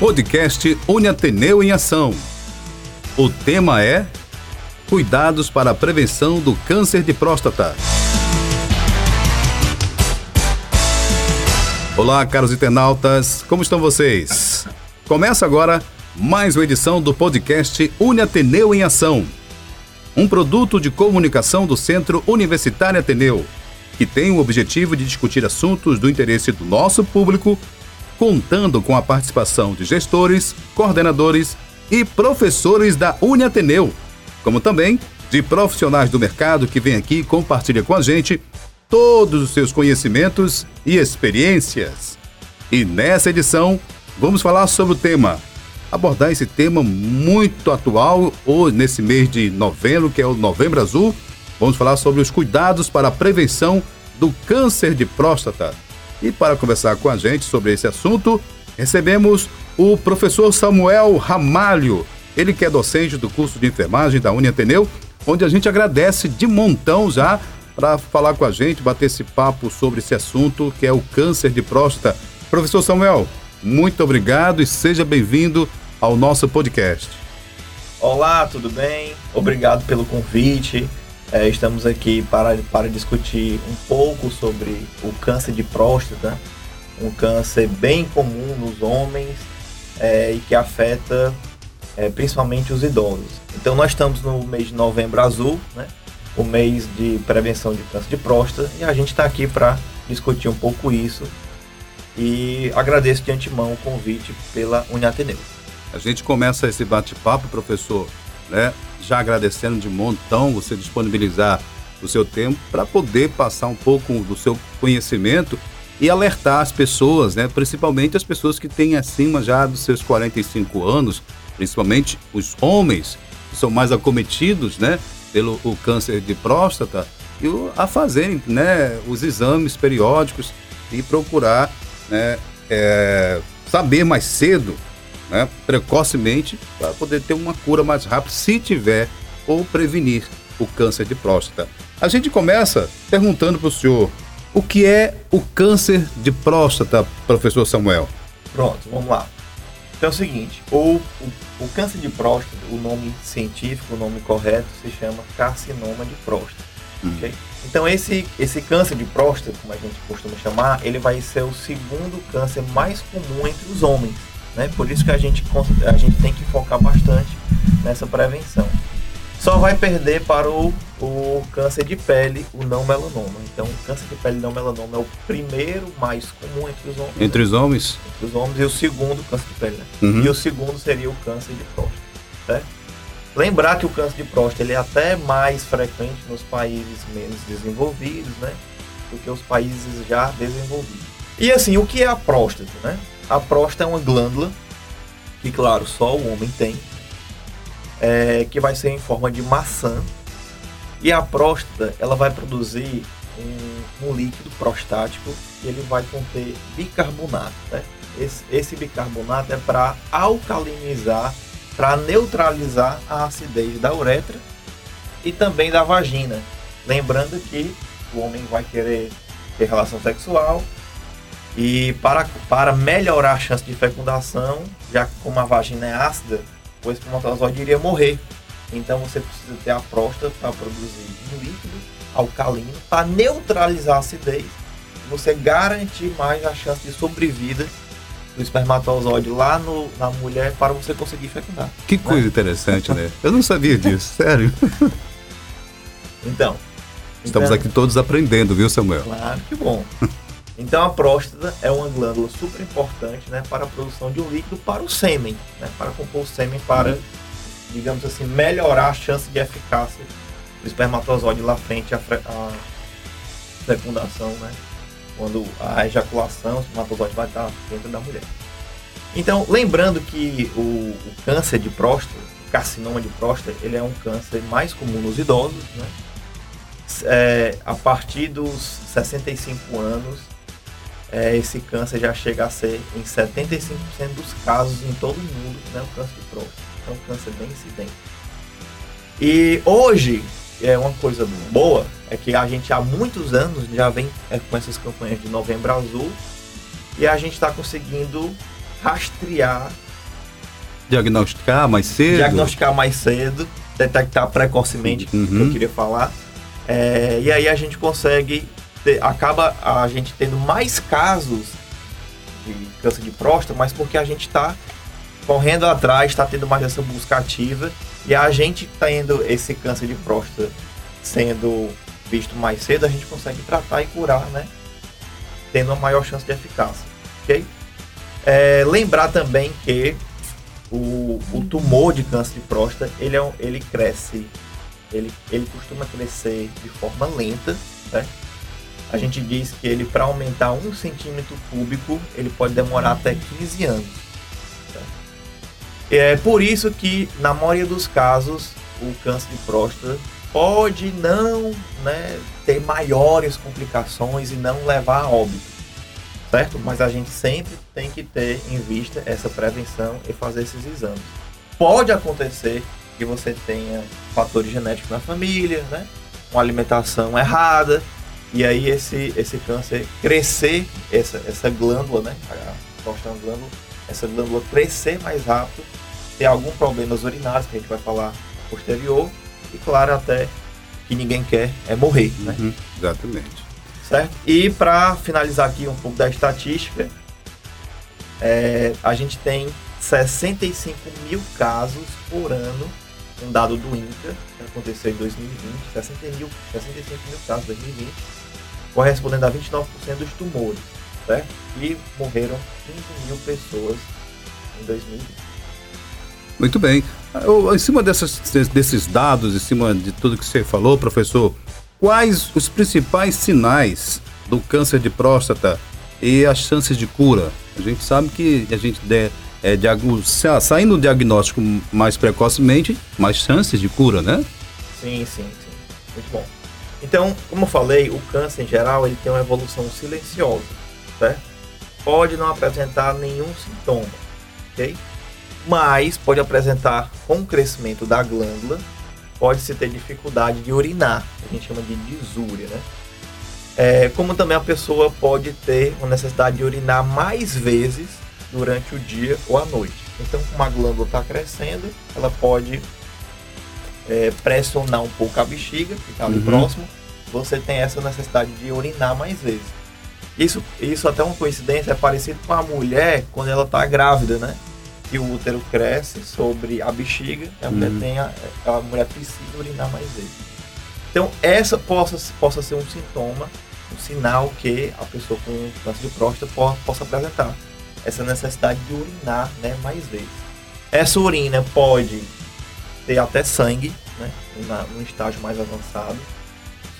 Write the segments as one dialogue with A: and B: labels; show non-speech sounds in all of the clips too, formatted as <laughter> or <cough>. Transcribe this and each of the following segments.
A: podcast Uniateneu em Ação. O tema é Cuidados para a prevenção do câncer de próstata. Olá, caros internautas, como estão vocês? Começa agora mais uma edição do podcast Uniateneu em Ação, um produto de comunicação do Centro Universitário Ateneu, que tem o objetivo de discutir assuntos do interesse do nosso público contando com a participação de gestores, coordenadores e professores da Uniateneu, como também de profissionais do mercado que vêm aqui e compartilham com a gente todos os seus conhecimentos e experiências. E nessa edição, vamos falar sobre o tema, abordar esse tema muito atual, ou nesse mês de novembro, que é o Novembro Azul, vamos falar sobre os cuidados para a prevenção do câncer de próstata. E para conversar com a gente sobre esse assunto, recebemos o professor Samuel Ramalho, ele que é docente do curso de enfermagem da Uniateneu, onde a gente agradece de montão já para falar com a gente, bater esse papo sobre esse assunto que é o câncer de próstata. Professor Samuel, muito obrigado e seja bem-vindo ao nosso podcast.
B: Olá, tudo bem? Obrigado pelo convite. É, estamos aqui para, para discutir um pouco sobre o câncer de próstata, um câncer bem comum nos homens é, e que afeta é, principalmente os idosos. Então nós estamos no mês de novembro azul, né? o mês de prevenção de câncer de próstata, e a gente está aqui para discutir um pouco isso. E agradeço de antemão o convite pela Uniateneu.
A: A gente começa esse bate-papo, professor, né? Já agradecendo de montão você disponibilizar o seu tempo para poder passar um pouco do seu conhecimento e alertar as pessoas, né? Principalmente as pessoas que têm acima já dos seus 45 anos, principalmente os homens que são mais acometidos, né? Pelo o câncer de próstata e o, a fazerem, né? Os exames periódicos e procurar, né? É, saber mais cedo né, precocemente para poder ter uma cura mais rápida, se tiver, ou prevenir o câncer de próstata. A gente começa perguntando para o senhor o que é o câncer de próstata, professor Samuel?
B: Pronto, vamos lá. Então é o seguinte, o, o, o câncer de próstata, o nome científico, o nome correto, se chama carcinoma de próstata. Hum. Okay? Então esse, esse câncer de próstata, como a gente costuma chamar, ele vai ser o segundo câncer mais comum entre os homens. Né? Por isso que a gente, a gente tem que focar bastante nessa prevenção. Só vai perder para o, o câncer de pele, o não melanoma. Então, o câncer de pele não melanoma é o primeiro mais comum entre os homens.
A: Entre os homens?
B: Entre os homens e o segundo câncer de pele. Né? Uhum. E o segundo seria o câncer de próstata. Certo? Lembrar que o câncer de próstata ele é até mais frequente nos países menos desenvolvidos, né? Do que os países já desenvolvidos. E assim, o que é a próstata, né? A próstata é uma glândula que, claro, só o homem tem, é, que vai ser em forma de maçã. E a próstata ela vai produzir um, um líquido prostático e ele vai conter bicarbonato. Né? Esse, esse bicarbonato é para alcalinizar, para neutralizar a acidez da uretra e também da vagina. Lembrando que o homem vai querer ter relação sexual, e para, para melhorar a chance de fecundação, já que como a vagina é ácida, o espermatozoide iria morrer. Então você precisa ter a próstata para produzir um líquido alcalino para neutralizar a acidez. Você garantir mais a chance de sobrevida do espermatozoide lá no, na mulher para você conseguir fecundar.
A: Que né? coisa interessante, né? Eu não sabia disso, <laughs> sério.
B: Então.
A: Estamos
B: então,
A: aqui todos aprendendo, viu, Samuel?
B: Claro, que bom. <laughs> Então a próstata é uma glândula super importante né, para a produção de um líquido para o sêmen, né, para compor o sêmen para, digamos assim, melhorar a chance de eficácia do espermatozoide lá frente à, fecundação, né, quando a ejaculação, o espermatozoide vai estar dentro da mulher. Então, lembrando que o, o câncer de próstata, o carcinoma de próstata, ele é um câncer mais comum nos idosos, né? É, a partir dos 65 anos, é, esse câncer já chega a ser em 75% dos casos em todo o mundo, né, o câncer de próstata. É um câncer bem incidente. E hoje, é uma coisa boa, é que a gente há muitos anos já vem é, com essas campanhas de Novembro Azul e a gente está conseguindo rastrear
A: Diagnosticar mais cedo?
B: Diagnosticar mais cedo, detectar precocemente, uhum. que eu queria falar. É, e aí a gente consegue, ter, acaba a gente tendo mais casos de câncer de próstata, mas porque a gente está correndo atrás, está tendo mais essa busca ativa e a gente tendo esse câncer de próstata sendo visto mais cedo, a gente consegue tratar e curar, né? Tendo uma maior chance de eficácia, ok? É, lembrar também que o, o tumor de câncer de próstata, ele, é, ele cresce, ele, ele costuma crescer de forma lenta, né? A gente diz que ele, para aumentar um centímetro cúbico, ele pode demorar até 15 anos. É por isso que, na maioria dos casos, o câncer de próstata pode não né, ter maiores complicações e não levar a óbito, certo? Mas a gente sempre tem que ter em vista essa prevenção e fazer esses exames. Pode acontecer que você tenha fatores genéticos na família, né? Uma alimentação errada, e aí esse, esse câncer crescer, essa, essa glândula, né? A próstata glândula, essa glândula crescer mais rápido, ter algum problema urinários, que a gente vai falar posterior, e claro, até que ninguém quer é morrer, né?
A: Uhum, exatamente.
B: Certo? E para finalizar aqui um pouco da estatística, é, a gente tem 65 mil casos por ano, um dado do INCA, que aconteceu em 2020, 60 mil, 65 mil casos em 2020, correspondendo a 29% dos tumores, certo? E morreram 15 mil pessoas em 2020.
A: Muito bem. Eu, em cima dessas, desses dados, em cima de tudo que você falou, professor, quais os principais sinais do câncer de próstata e as chances de cura? A gente sabe que a gente der, é, saindo do diagnóstico mais precocemente, mais chances de cura, né?
B: Sim, sim, sim. Muito bom. Então, como eu falei, o câncer em geral ele tem uma evolução silenciosa, certo? Pode não apresentar nenhum sintoma, ok? mas pode apresentar com o crescimento da glândula, pode-se ter dificuldade de urinar, a gente chama de disúria, né? É, como também a pessoa pode ter uma necessidade de urinar mais vezes durante o dia ou a noite. Então, como a glândula está crescendo, ela pode é, pressionar um pouco a bexiga, que está ali uhum. próximo, você tem essa necessidade de urinar mais vezes. Isso, isso até uma coincidência é parecido com a mulher quando ela está grávida, né? que o útero cresce sobre a bexiga, a mulher, uhum. tem a, a mulher precisa urinar mais vezes. Então, essa possa, possa ser um sintoma, um sinal que a pessoa com câncer de próstata possa, possa apresentar. Essa necessidade de urinar né, mais vezes. Essa urina pode ter até sangue, né, na, num estágio mais avançado,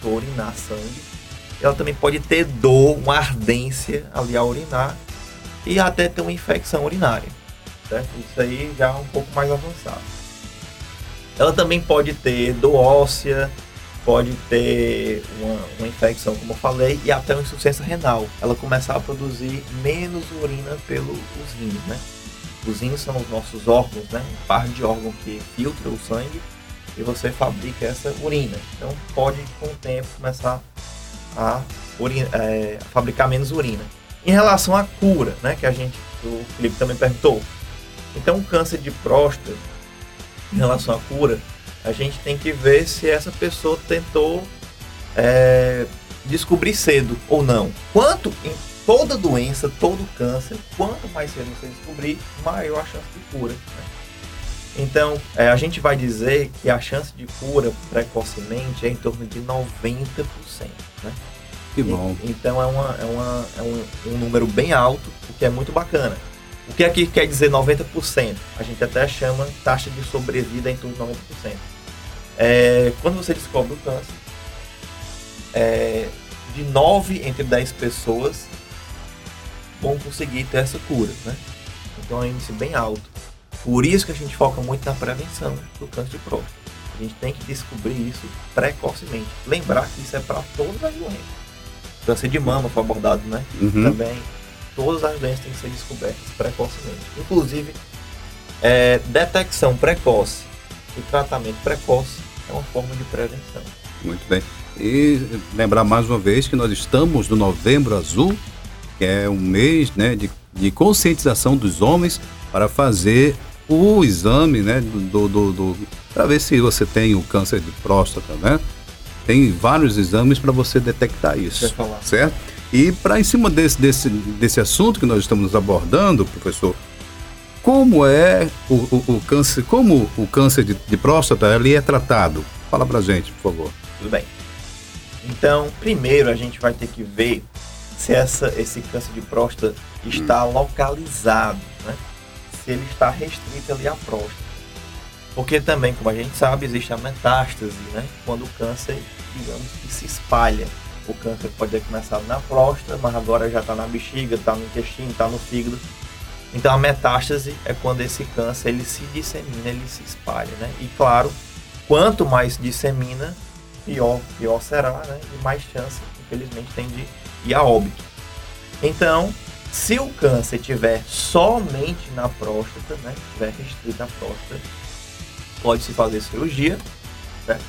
B: se urinar sangue. Ela também pode ter dor, uma ardência ali ao urinar e até ter uma infecção urinária certo? Isso aí já é um pouco mais avançado. Ela também pode ter dor óssea, pode ter uma, uma, infecção, como eu falei, e até uma insuficiência renal. Ela começar a produzir menos urina pelos rins, né? Os rins são os nossos órgãos, né? Um par de órgão que filtra o sangue e você fabrica essa urina. Então pode, com o tempo, começar a, urina, é, a fabricar menos urina. Em relação à cura, né? Que a gente, o Felipe também perguntou, então, o câncer de próstata, em relação à cura, a gente tem que ver se essa pessoa tentou é, descobrir cedo ou não. Quanto toda doença, todo câncer, quanto mais cedo você descobrir, maior a chance de cura. Né? Então, é, a gente vai dizer que a chance de cura precocemente é em torno de 90%. Né?
A: Que bom.
B: E, então, é, uma, é, uma, é um, um número bem alto, o que é muito bacana. O que aqui quer dizer 90%? A gente até chama taxa de sobrevida em torno de 90%. É, quando você descobre o câncer, é, de 9 entre 10 pessoas vão conseguir ter essa cura, né? Então é um índice bem alto. Por isso que a gente foca muito na prevenção do câncer de próstata. A gente tem que descobrir isso precocemente. Lembrar que isso é para todas as doenças. Câncer de mama foi abordado, né? Uhum. Também todas as doenças têm que ser descobertas precocemente. Inclusive, é, detecção precoce e tratamento precoce é uma forma de prevenção.
A: Muito bem. E lembrar mais uma vez que nós estamos no Novembro Azul, que é um mês né, de, de conscientização dos homens para fazer o exame, né, do, do, do para ver se você tem o câncer de próstata, né? Tem vários exames para você detectar isso, certo? E para em cima desse, desse, desse assunto que nós estamos abordando, professor, como é o, o, o câncer, como o câncer de, de próstata ele é tratado? Fala para gente, por favor.
B: Tudo bem. Então, primeiro a gente vai ter que ver se essa, esse câncer de próstata está hum. localizado, né? se ele está restrito ali à próstata. Porque também, como a gente sabe, existe a metástase, né? quando o câncer, digamos, que se espalha. O câncer pode ter começado na próstata, mas agora já está na bexiga, está no intestino, está no fígado. Então a metástase é quando esse câncer ele se dissemina, ele se espalha, né? E claro, quanto mais dissemina, pior, pior será, né? E mais chance, infelizmente, tem de ir a óbito. Então, se o câncer tiver somente na próstata, né? Tiver restrito à próstata, pode se fazer cirurgia, certo?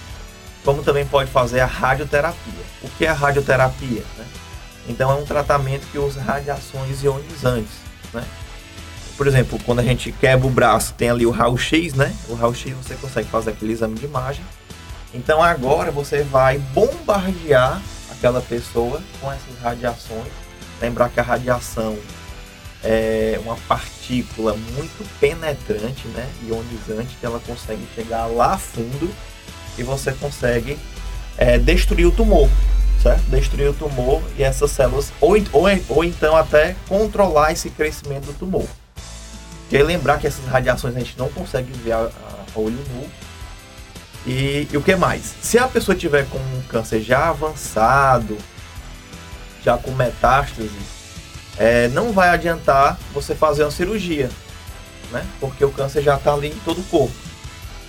B: Como também pode fazer a radioterapia. O que é a radioterapia? Né? Então é um tratamento que usa radiações ionizantes, né? por exemplo, quando a gente quebra o braço, tem ali o raio-x, né? O raio-x você consegue fazer aquele exame de imagem. Então agora você vai bombardear aquela pessoa com essas radiações. Lembrar que a radiação é uma partícula muito penetrante, né? Ionizante, que ela consegue chegar lá fundo e você consegue é, destruir o tumor, certo? Destruir o tumor e essas células, ou, ou, ou então até controlar esse crescimento do tumor. E lembrar que essas radiações a gente não consegue ver a, a olho nu. E, e, o que mais? Se a pessoa tiver com um câncer já avançado, já com metástase, é, não vai adiantar você fazer uma cirurgia, né? Porque o câncer já está ali em todo o corpo.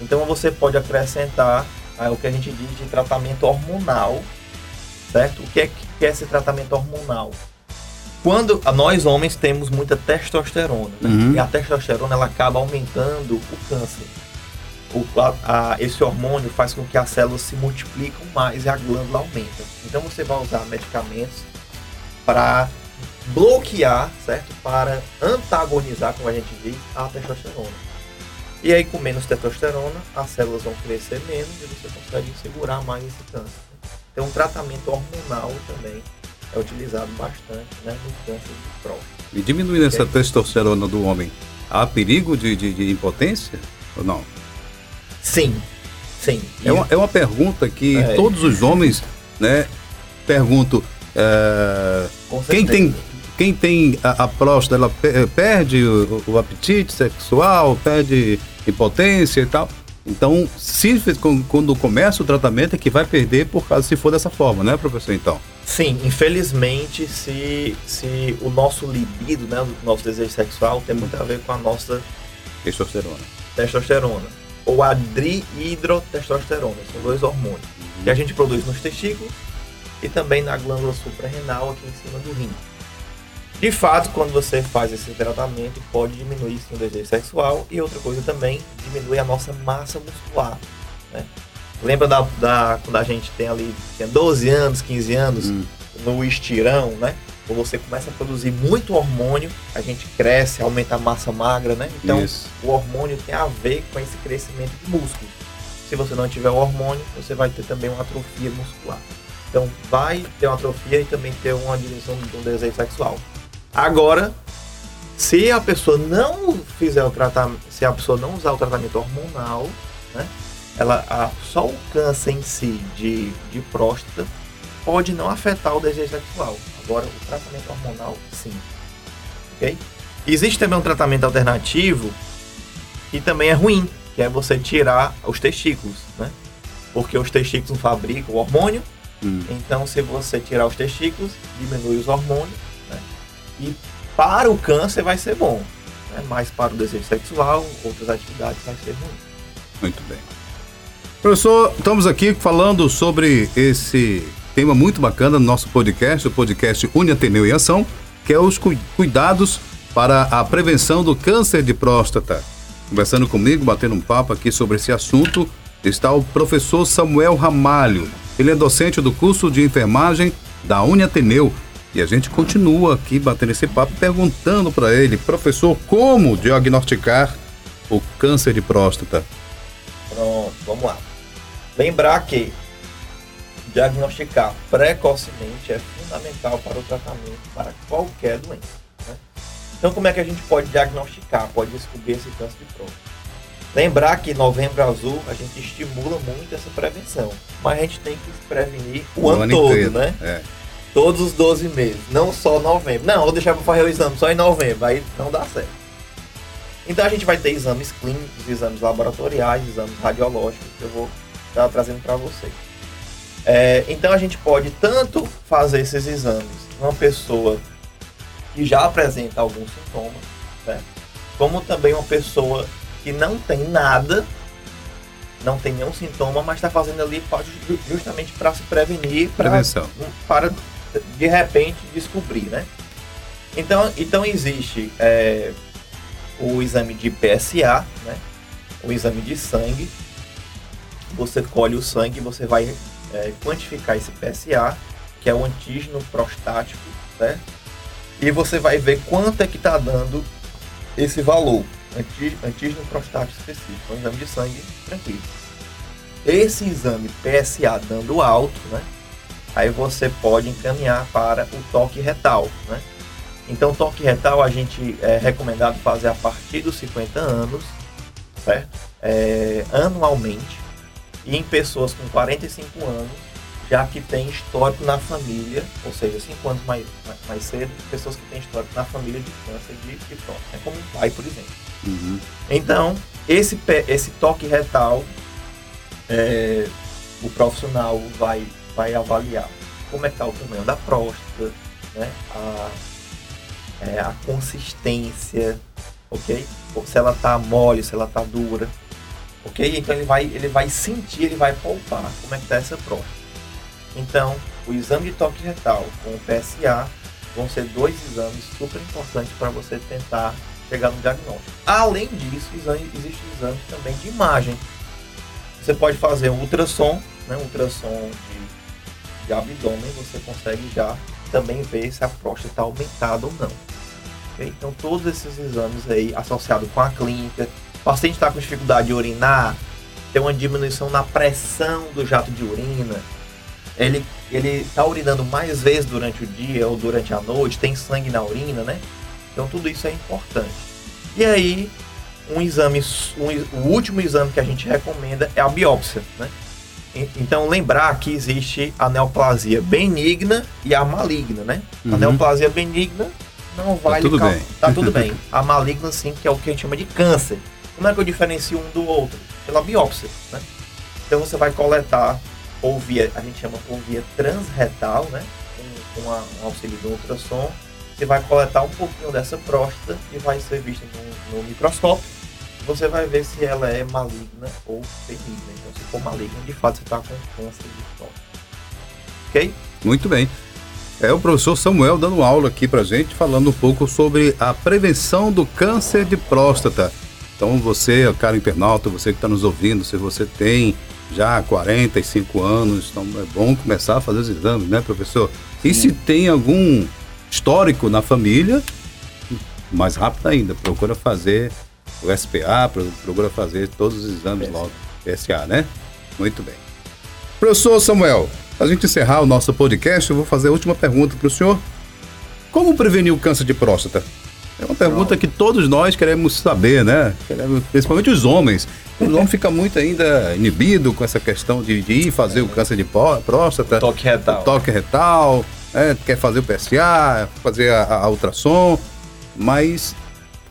B: Então você pode acrescentar é, o que a gente diz de tratamento hormonal, certo? O que é, que é esse tratamento hormonal? Quando nós homens temos muita testosterona, né? uhum. e a testosterona ela acaba aumentando o câncer. O, a, a, esse hormônio faz com que as células se multiplicam mais e a glândula aumenta. Então você vai usar medicamentos para bloquear, certo? Para antagonizar, como a gente diz, a testosterona. E aí com menos testosterona, as células vão crescer menos e você consegue segurar mais esse câncer. Então um tratamento hormonal também é utilizado bastante né, no câncer de próstata.
A: E diminuindo essa testosterona do homem, há perigo de, de, de impotência ou não?
B: Sim, sim.
A: É uma, é uma pergunta que é. todos os homens né, perguntam. É, quem tem quem tem a, a próstata, ela perde o, o, apetite sexual, perde impotência e tal. Então, se quando começa o tratamento é que vai perder por causa se for dessa forma, né, professor? Então.
B: Sim, infelizmente, se, se o nosso libido, né, o nosso desejo sexual tem muito a ver com a nossa
A: testosterona.
B: Testosterona. Ou a dihidrotestosterona, são dois hormônios. Que a gente produz nos testículos e também na glândula suprarrenal aqui em cima do rim. De fato, quando você faz esse tratamento, pode diminuir sim, o desejo sexual e outra coisa também, diminui a nossa massa muscular. Né? Lembra da, da, quando a gente tem ali, tinha 12 anos, 15 anos, hum. no estirão, né? Quando você começa a produzir muito hormônio, a gente cresce, aumenta a massa magra, né? Então, Isso. o hormônio tem a ver com esse crescimento de músculos. Se você não tiver o hormônio, você vai ter também uma atrofia muscular. Então, vai ter uma atrofia e também ter uma diminuição do desejo sexual. Agora, se a pessoa não fizer o tratamento, se a pessoa não usar o tratamento hormonal, né, ela, a, só o câncer em si de, de próstata pode não afetar o desejo sexual. Agora, o tratamento hormonal, sim. Ok? Existe também um tratamento alternativo que também é ruim, que é você tirar os testículos, né? Porque os testículos não fabricam o hormônio. Hum. Então, se você tirar os testículos, diminui os hormônios e para o câncer vai ser bom, né? mas para o desejo sexual, outras atividades vai ser ruim.
A: Muito bem. Professor, estamos aqui falando sobre esse tema muito bacana no nosso podcast, o podcast Uni Ateneu em Ação, que é os cuidados para a prevenção do câncer de próstata. Conversando comigo, batendo um papo aqui sobre esse assunto, está o professor Samuel Ramalho. Ele é docente do curso de enfermagem da Uni Ateneu e a gente continua aqui batendo esse papo perguntando para ele, professor, como diagnosticar o câncer de próstata?
B: Pronto, vamos lá. Lembrar que diagnosticar precocemente é fundamental para o tratamento para qualquer doença. Né? Então, como é que a gente pode diagnosticar, pode descobrir esse câncer de próstata? Lembrar que novembro azul a gente estimula muito essa prevenção, mas a gente tem que prevenir o, o ano, ano, todo, inteiro. né? É. Todos os 12 meses, não só novembro. Não, vou deixar para fazer o exame só em novembro, aí não dá certo. Então a gente vai ter exames clínicos, exames laboratoriais, exames radiológicos que eu vou estar trazendo para vocês. É, então a gente pode tanto fazer esses exames numa pessoa que já apresenta algum sintoma, certo? como também uma pessoa que não tem nada, não tem nenhum sintoma, mas está fazendo ali justamente para se prevenir, pra, para de repente descobrir, né? Então, então existe é, o exame de PSA, né? o exame de sangue. Você colhe o sangue, você vai é, quantificar esse PSA, que é o antígeno prostático, certo? E você vai ver quanto é que está dando esse valor, antígeno prostático específico, um exame de sangue tranquilo. Esse exame PSA dando alto, né? Aí você pode encaminhar para o toque retal, né? Então, toque retal a gente é recomendado fazer a partir dos 50 anos, certo? É, anualmente. E em pessoas com 45 anos, já que tem histórico na família, ou seja, 5 anos mais, mais cedo, pessoas que têm histórico na família de câncer de, próstata. É como um pai, por exemplo. Uhum. Então, esse, esse toque retal, é, o profissional vai, vai avaliar como é que está o tamanho da próstata, né? a é, a consistência, ok? Se ela tá mole, se ela tá dura, ok? Então ele vai, ele vai sentir, ele vai palpar como é que tá essa próstata. Então, o exame de toque retal com o PSA vão ser dois exames super importantes para você tentar chegar no diagnóstico. Além disso, exame, existem exames também de imagem. Você pode fazer um ultrassom, né, um ultrassom de, de abdômen, você consegue já também ver se a próstata está aumentada ou não. Okay? Então, todos esses exames aí associados com a clínica, o paciente está com dificuldade de urinar, tem uma diminuição na pressão do jato de urina, ele ele está urinando mais vezes durante o dia ou durante a noite, tem sangue na urina, né? Então tudo isso é importante. E aí, um exame, um, o último exame que a gente recomenda é a biópsia, né? Então lembrar que existe a neoplasia benigna e a maligna, né? Uhum. A neoplasia benigna não vai
A: tá tudo bem.
B: Tá tudo bem. A maligna, sim, que é o que a gente chama de câncer. Como é que eu diferencio um do outro? Pela biópsia, né? Então você vai coletar por via, a gente chama por via transretal, né? Com, um auxílio do ultrassom. Você vai coletar um pouquinho dessa próstata e vai ser vista no, no microscópio. Você vai ver se ela é maligna ou benigna. Então, se for maligna, de fato você está com câncer de próstata. Ok?
A: Muito bem. É o professor Samuel dando aula aqui pra gente, falando um pouco sobre a prevenção do câncer de próstata. Então você, caro internauta, você que está nos ouvindo, se você tem já 45 anos, então é bom começar a fazer os exames, né, professor? E se tem algum histórico na família, mais rápido ainda, procura fazer o SPA, procura fazer todos os exames PSA. logo, PSA, né? Muito bem. Professor Samuel, para a gente encerrar o nosso podcast, eu vou fazer a última pergunta para o senhor. Como prevenir o câncer de próstata? É uma pergunta que todos nós queremos saber, né? Principalmente os homens. O homem fica muito ainda inibido com essa questão de, de ir fazer o câncer de próstata.
B: Toque retal.
A: Toque retal. É, quer fazer o PSA, fazer a, a, ultrassom. Mas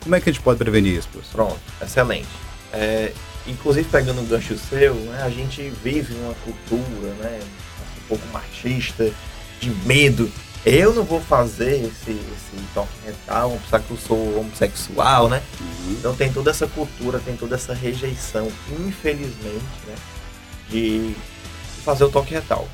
A: como é que a gente pode prevenir isso,
B: professor? Pronto, excelente. É, inclusive, pegando um gancho seu, né, a gente vive uma cultura, né? pouco machista, de medo. Eu não vou fazer esse, esse toque retal, apesar que eu sou homossexual, né? Uhum. Então tem toda essa cultura, tem toda essa rejeição, infelizmente, né? De fazer o toque retal.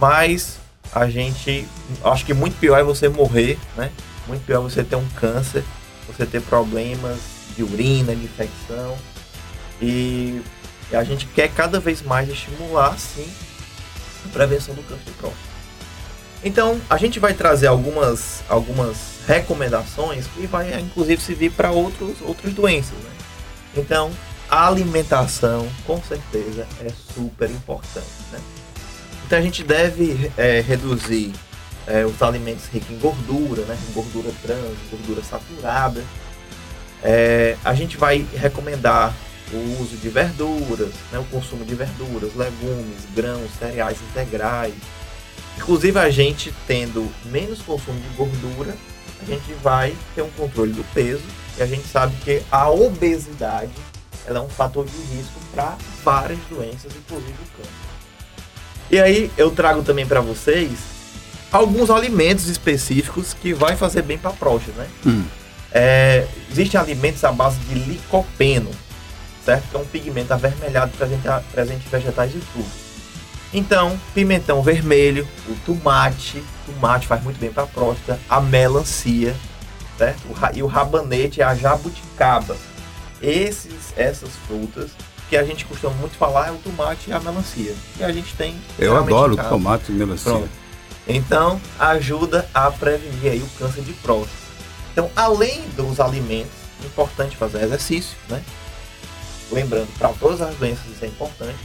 B: Mas a gente. Acho que muito pior é você morrer, né? Muito pior é você ter um câncer, você ter problemas de urina, de infecção. E, e a gente quer cada vez mais estimular, sim, prevenção do câncer de próstata. Então, a gente vai trazer algumas, algumas recomendações que vai inclusive servir para outros outras doenças, né? Então, a alimentação, com certeza, é super importante. Né? Então, a gente deve é, reduzir é, os alimentos ricos em gordura, né? gordura trans, gordura saturada. É, a gente vai recomendar o uso de verduras, né? o consumo de verduras, legumes, grãos, cereais integrais. Inclusive, a gente tendo menos consumo de gordura, a gente vai ter um controle do peso e a gente sabe que a obesidade ela é um fator de risco para várias doenças, inclusive o câncer. E aí eu trago também para vocês alguns alimentos específicos que vai fazer bem para a próstata, né? Hum. É, existem alimentos à base de licopeno, certo? Que é um pigmento avermelhado presente, presente em vegetais e frutos. Então, pimentão vermelho, o tomate, tomate faz muito bem para a próstata, a melancia, certo? E o rabanete a jabuticaba. Esses, essas frutas que a gente costuma muito falar é o tomate e a melancia. E a gente tem.
A: Eu adoro tomate e melancia. Pronto.
B: Então, ajuda a prevenir aí o câncer de próstata. Então, além dos alimentos, é importante fazer exercício, né? Lembrando, para todas as doenças isso é importante.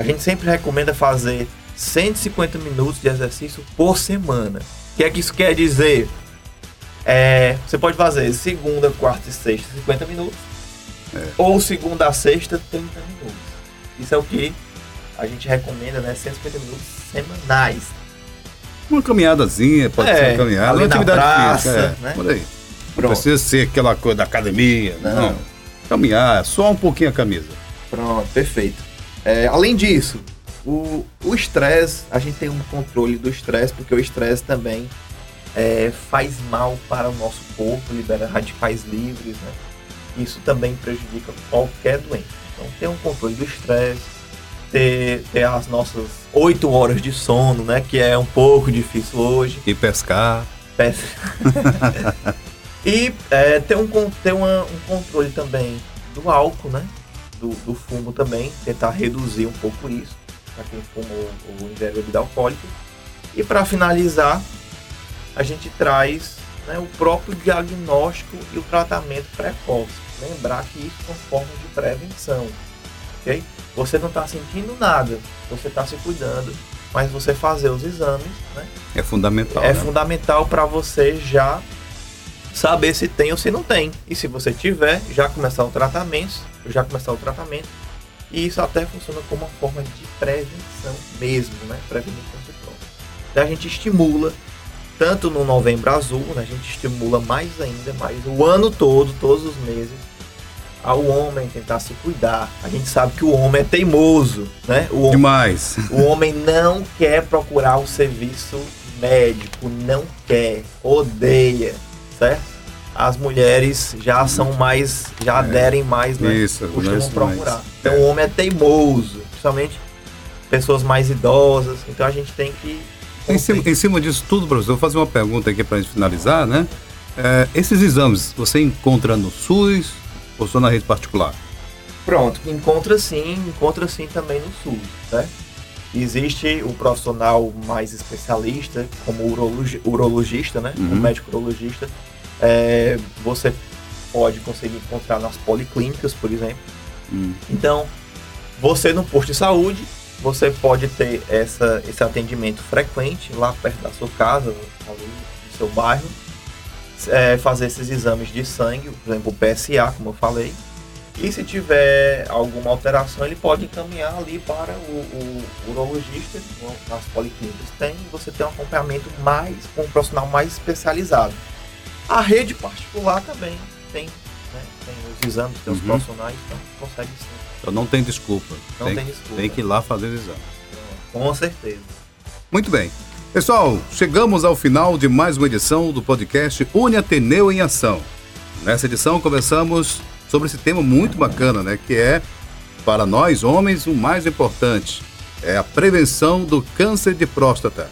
B: A gente sempre recomenda fazer 150 minutos de exercício por semana. O que é que isso quer dizer? É, você pode fazer segunda, quarta e sexta 50 minutos. É. Ou segunda a sexta 30 minutos. Isso é o que a gente recomenda, né? 150 minutos semanais.
A: Uma caminhadazinha, pode é, ser uma caminhada, uma atividade praça, física, é, né? por aí. Não precisa ser aquela coisa da academia, não. não. Caminhar, só um pouquinho a camisa.
B: Pronto, perfeito. É, além disso, o estresse, a gente tem um controle do estresse, porque o estresse também é, faz mal para o nosso corpo, libera radicais livres, né? Isso também prejudica qualquer doença. Então, ter um controle do estresse, ter, ter as nossas 8 horas de sono, né? Que é um pouco difícil hoje.
A: E pescar.
B: Pescar. <laughs> e é, ter, um, ter uma, um controle também do álcool, né? Do, do fumo também, tentar reduzir um pouco isso, para quem fuma ou, ou ingere bebida alcoólica. E para finalizar, a gente traz né, o próprio diagnóstico e o tratamento precoce. Lembrar que isso são formas de prevenção. ok? Você não está sentindo nada, você está se cuidando, mas você fazer os exames né,
A: é fundamental.
B: É
A: né?
B: fundamental para você já saber se tem ou se não tem. E se você tiver, já começar o tratamento, já começar o tratamento. E isso até funciona como uma forma de prevenção mesmo, né? Prevenir câncer. Então a gente estimula tanto no Novembro Azul, né, a gente estimula mais ainda, mais o ano todo, todos os meses, ao homem tentar se cuidar. A gente sabe que o homem é teimoso, né? O homem,
A: Demais.
B: O homem não quer procurar o serviço médico, não quer, odeia, certo? As mulheres já são mais, já é. aderem mais, né?
A: Isso,
B: costumam procurar. Mais. Então é. o homem é teimoso, principalmente pessoas mais idosas. Então a gente tem que
A: em cima, em cima, disso tudo, professor, vou fazer uma pergunta aqui para a gente finalizar, né? É, esses exames você encontra no SUS ou só na rede particular?
B: Pronto, encontra sim, encontra sim também no SUS, né? Existe o profissional mais especialista, como urologi urologista, né? Uhum. O médico urologista. É, você pode conseguir encontrar nas policlínicas, por exemplo. Uhum. Então, você no posto de saúde você pode ter essa, esse atendimento frequente lá perto da sua casa, no seu bairro, é, fazer esses exames de sangue, por exemplo, o PSA, como eu falei. E se tiver alguma alteração, ele pode encaminhar ali para o, o urologista, nas policlínicas tem, você tem um acompanhamento mais, com um profissional mais especializado. A rede particular também tem, né, tem os exames, tem os uhum. profissionais, então consegue sim
A: então não tem desculpa.
B: Não
A: tem,
B: tem desculpa.
A: Tem que ir lá fazer o exame.
B: Com certeza.
A: Muito bem. Pessoal, chegamos ao final de mais uma edição do podcast Une Ateneu em Ação. Nessa edição conversamos sobre esse tema muito bacana, né? Que é, para nós homens, o mais importante. É a prevenção do câncer de próstata.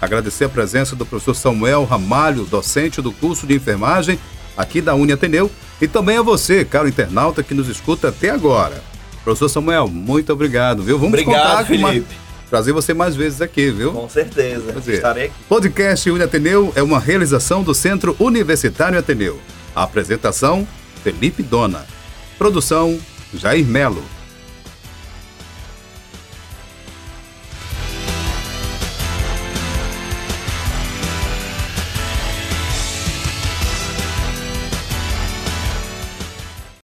A: Agradecer a presença do professor Samuel Ramalho, docente do curso de enfermagem aqui da Uni Ateneu, e também a você, caro internauta, que nos escuta até agora. Professor Samuel, muito obrigado, viu?
B: Vamos obrigado, contar Felipe. Uma...
A: Trazer você mais vezes aqui, viu?
B: Com certeza, estarei aqui.
A: Podcast Uni Ateneu é uma realização do Centro Universitário Ateneu. A apresentação, Felipe Dona. Produção Jair Melo.